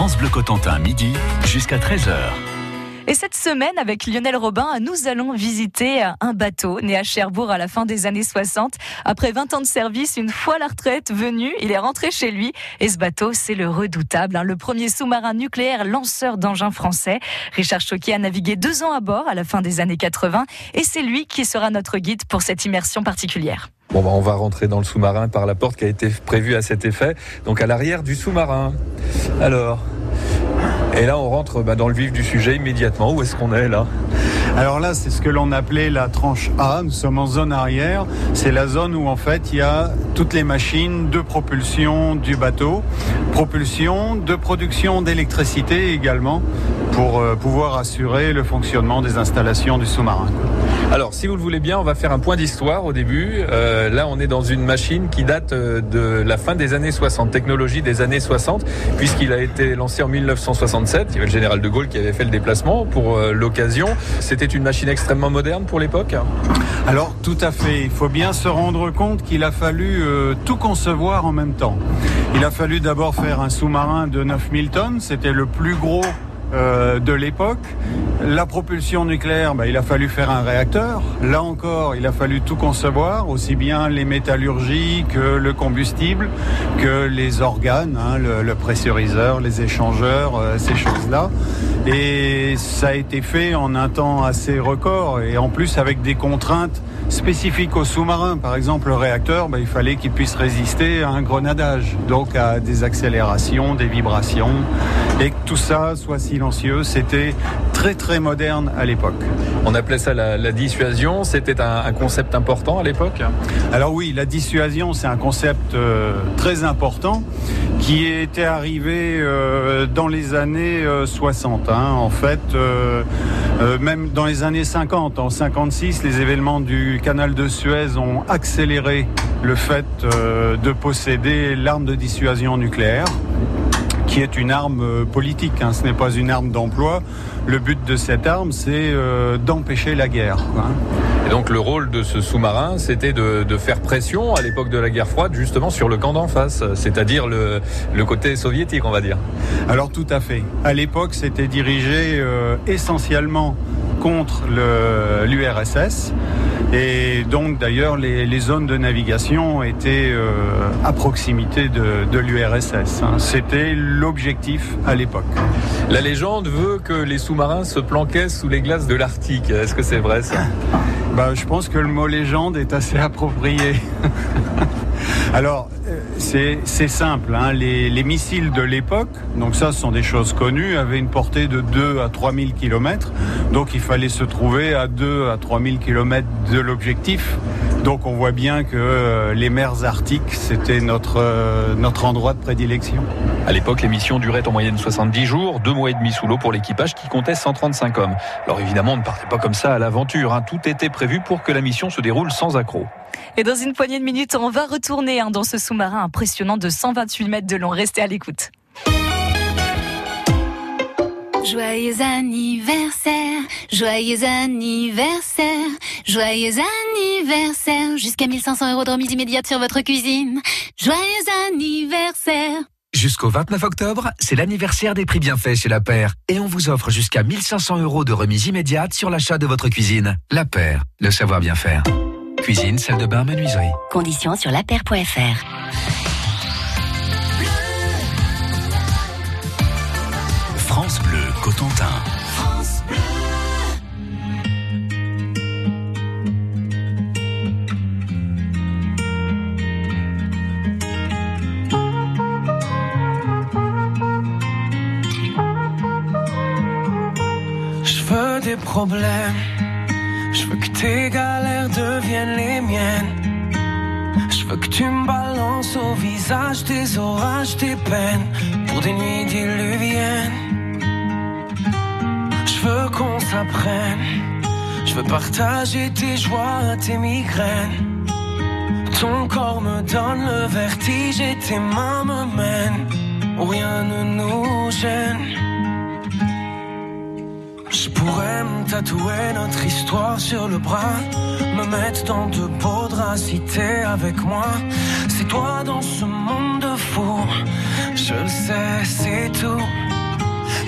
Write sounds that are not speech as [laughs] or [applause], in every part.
France Bleu Cotentin, midi jusqu'à 13h. Et cette semaine, avec Lionel Robin, nous allons visiter un bateau né à Cherbourg à la fin des années 60. Après 20 ans de service, une fois la retraite venue, il est rentré chez lui. Et ce bateau, c'est le redoutable, hein, le premier sous-marin nucléaire lanceur d'engins français. Richard Choquet a navigué deux ans à bord à la fin des années 80 et c'est lui qui sera notre guide pour cette immersion particulière. Bon, bah, on va rentrer dans le sous-marin par la porte qui a été prévue à cet effet. Donc à l'arrière du sous-marin. Alors, et là, on rentre bah, dans le vif du sujet immédiatement. Où est-ce qu'on est là? Alors là, c'est ce que l'on appelait la tranche A. Nous sommes en zone arrière. C'est la zone où en fait il y a toutes les machines de propulsion du bateau, propulsion, de production d'électricité également pour euh, pouvoir assurer le fonctionnement des installations du sous-marin. Alors, si vous le voulez bien, on va faire un point d'histoire au début. Euh, là, on est dans une machine qui date euh, de la fin des années 60, technologie des années 60, puisqu'il a été lancé en 1967. Il y avait le général de Gaulle qui avait fait le déplacement pour l'occasion. C'était une machine extrêmement moderne pour l'époque Alors, tout à fait. Il faut bien se rendre compte qu'il a fallu tout concevoir en même temps. Il a fallu d'abord faire un sous-marin de 9000 tonnes. C'était le plus gros euh, de l'époque. La propulsion nucléaire, bah, il a fallu faire un réacteur. Là encore, il a fallu tout concevoir, aussi bien les métallurgies que le combustible, que les organes, hein, le, pressuriseur, les échangeurs, euh, ces choses-là. Et ça a été fait en un temps assez record et en plus avec des contraintes spécifiques aux sous-marins. Par exemple, le réacteur, bah, il fallait qu'il puisse résister à un grenadage, donc à des accélérations, des vibrations, et que tout ça soit si c'était très très moderne à l'époque. On appelait ça la, dissuasion, c'était un, concept important à l'époque Alors oui, la dissuasion c'est un concept euh, très important qui était arrivé euh, dans les années 60. Euh, hein. En fait, même dans les années 50, en 56, les événements du canal de Suez ont accéléré le fait de posséder l'arme de dissuasion nucléaire qui est une arme euh, politique. Hein. Ce n'est pas une arme d'emploi. Le but de cette arme, c'est euh, d'empêcher la guerre. Hein. Et donc le rôle de ce sous-marin, c'était de, faire pression à l'époque de la guerre froide, justement sur le camp d'en face, c'est-à-dire le, côté soviétique, on va dire. Alors tout à fait. À l'époque, c'était dirigé euh, essentiellement contre l'URSS. Et donc d'ailleurs les, zones de navigation étaient euh, à proximité de, l'URSS. Hein. C'était l'objectif à l'époque. La légende veut que les sous-marins se planquaient sous les glaces de l'Arctique. Est-ce que c'est vrai ça? Bah, Je pense que le mot légende est assez approprié. [laughs] Alors, euh, c'est simple. Hein. Les, missiles de l'époque, donc ça, ce sont des choses connues, avaient une portée de 2 à 3 000 km. Donc, il fallait se trouver à 2 à 3 000 km de l'objectif. Donc, on voit bien que euh, les mers arctiques, c'était notre, euh, notre endroit de prédilection. À l'époque, les missions duraient en moyenne 70 jours, deux mois et demi sous l'eau pour l'équipage qui comptait 135 hommes. Alors, évidemment, on ne partait pas comme ça à l'aventure. Hein. Tout était prévu pour que la mission se déroule sans accroc. Et dans une poignée de minutes, on va retourner hein, dans ce sous-marin impressionnant de 128 mètres de long. Restez à l'écoute. Joyeux anniversaire, joyeux anniversaire, joyeux anniversaire. Jusqu'à 1500 euros de remise immédiate sur votre cuisine. Joyeux anniversaire. Jusqu'au 29 octobre, c'est l'anniversaire des prix bienfaits chez La Paire. Et on vous offre jusqu'à 1500 euros de remise immédiate sur l'achat de votre cuisine. La Paire, le savoir bien faire. Cuisine, salle de bain, menuiserie. Conditions sur lapaire.fr. France Bleu, Je veux des problèmes je veux que tes galères deviennent les miennes. Je veux que tu me balances au visage tes orages, tes peines pour des nuits diluviennes. Je veux qu'on s'apprenne. Je veux partager tes joies, tes migraines. Ton corps me donne le vertige et tes mains me mènent rien ne nous gêne. Je pourrais me tatouer notre histoire sur le bras, me mettre dans de beaux draps avec moi. C'est toi dans ce monde de fou, je le sais, c'est tout.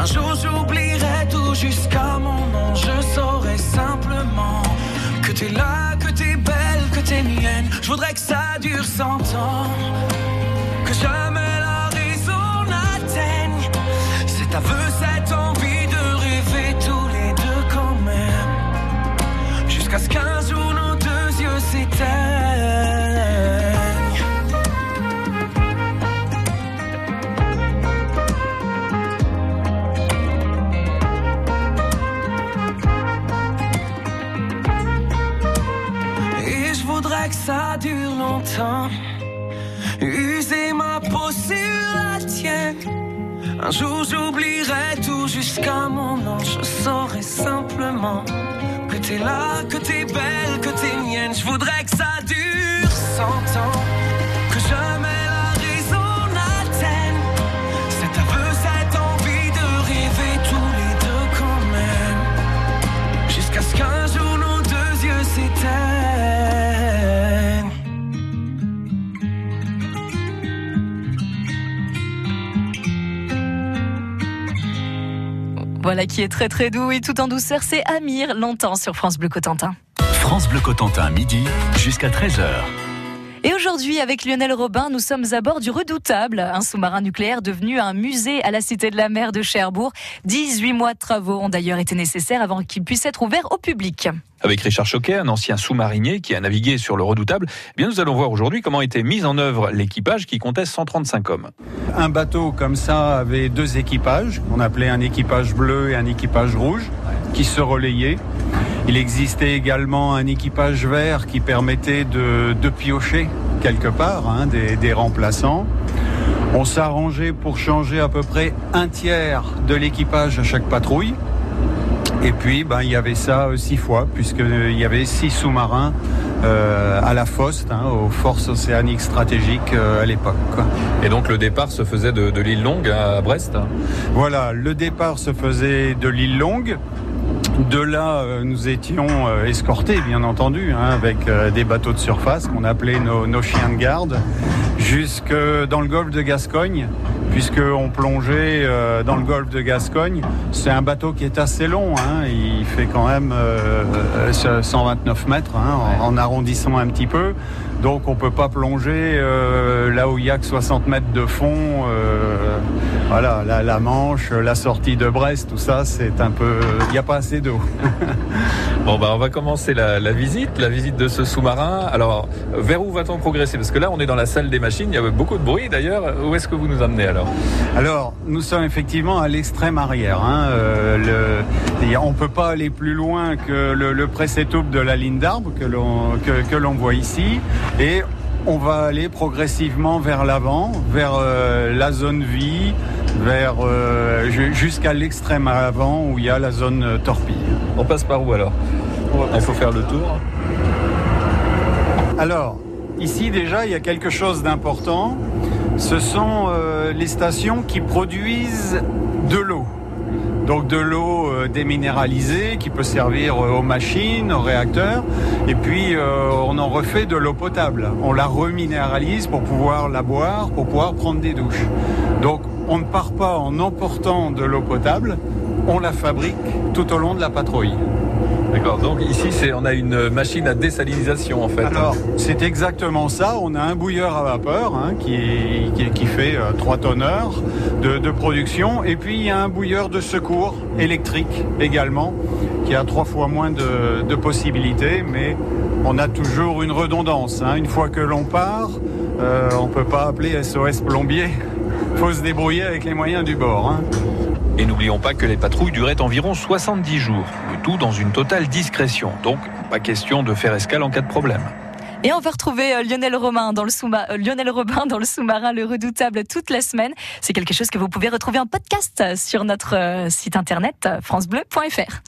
Un jour j'oublierai tout jusqu'à mon nom. Je saurai simplement que t'es là, que t'es belle, que t'es mienne. Je voudrais que ça dure cent ans. Que jamais la raison n'atteigne. Cet aveu, cette envie dure longtemps. User ma peau sur la tienne. Un jour j'oublierai tout jusqu'à mon nom. Je saurai simplement que t'es là, que t'es belle, que t'es mienne. Je voudrais que ça dure cent ans. Voilà qui est très très doux et tout en douceur, c'est Amir, longtemps sur France Bleu Cotentin. France Bleu Cotentin, midi jusqu'à 13h. Et aujourd'hui, avec Lionel Robin, nous sommes à bord du Redoutable, un sous-marin nucléaire devenu un musée à la Cité de la Mer de Cherbourg. 18 mois de travaux ont d'ailleurs été nécessaires avant qu'il puisse être ouvert au public. Avec Richard Choquet, un ancien sous-marinier qui a navigué sur le redoutable, eh bien nous allons voir aujourd'hui comment était mise en œuvre l'équipage qui comptait 135 hommes. Un bateau comme ça avait deux équipages, on appelait un équipage bleu et un équipage rouge, qui se relayaient. Il existait également un équipage vert qui permettait de, piocher quelque part hein, des remplaçants. On s'arrangeait pour changer à peu près un tiers de l'équipage à chaque patrouille. Et puis, ben, il y avait ça euh, six fois, puisqu'il y avait six sous-marins euh, à la FOST, hein, aux Forces Océaniques Stratégiques euh, à l'époque. Et donc le départ se faisait de, de l'île Longue à Brest. Voilà, le départ se faisait de l'île Longue. De là, euh, nous étions euh, escortés, bien entendu, hein, avec euh, des bateaux de surface qu'on appelait nos, nos chiens de garde, jusque dans le golfe de Gascogne, puisqu'on plongeait dans le golfe de Gascogne. C'est un bateau qui est assez long, hein, il fait quand même euh, euh, 129 mètres, hein, en, en arrondissant un petit peu. Donc on peut pas plonger euh, là où il y a que 60 mètres de fond. euh, voilà, la, la Manche, la sortie de Brest, tout ça, c'est un peu, il n'y a pas assez d'eau. [laughs] Bon bah on va commencer la, la visite, la visite de ce sous-marin. Alors vers où va-t-on progresser? Parce que là on est dans la salle des machines, il y avait beaucoup de bruit d'ailleurs. Où est-ce que vous nous emmenez alors? Alors, nous sommes effectivement à l'extrême arrière. Hein. Euh, le- on peut pas aller plus loin que le, le de la ligne d'arbre que l'on que, que l'on voit ici. Et on va aller progressivement vers l'avant, vers euh, la zone vie, vers euh, ju- jusqu'à l'extrême avant où il y a la zone euh, torpille. On passe par où alors? Il faut faire le tour. Alors, ici déjà, il y a quelque chose d'important. Ce sont euh, les stations qui produisent de l'eau. Donc de l'eau euh, déminéralisée qui peut servir euh, aux machines, aux réacteurs. Et puis euh, on en refait de l'eau potable. On la reminéralise pour pouvoir la boire, pour pouvoir prendre des douches. Donc on ne part pas en emportant de l'eau potable, on la fabrique tout au long de la patrouille. D'accord. Donc ici, on a une machine à désalinisation en fait. Alors, c'est exactement ça. On a un bouilleur à vapeur hein, qui, fait euh, 3 tonnes heure de, production. Et puis, il y a un bouilleur de secours électrique également, qui a trois fois moins de, possibilités. Mais on a toujours une redondance. hein. Une fois que l'on part, euh, on peut pas appeler SOS plombier. [laughs] faut se débrouiller avec les moyens du bord. hein. Et n'oublions pas que les patrouilles duraient environ 70 jours, le tout dans une totale discrétion. Donc, pas question de faire escale en cas de problème. Et on va retrouver euh, Lionel Robin dans le sous-marin, Lionel Robin dans le sous-marin, le redoutable toute la semaine. C'est quelque chose que vous pouvez retrouver en podcast sur notre euh, site internet euh, francebleu.fr.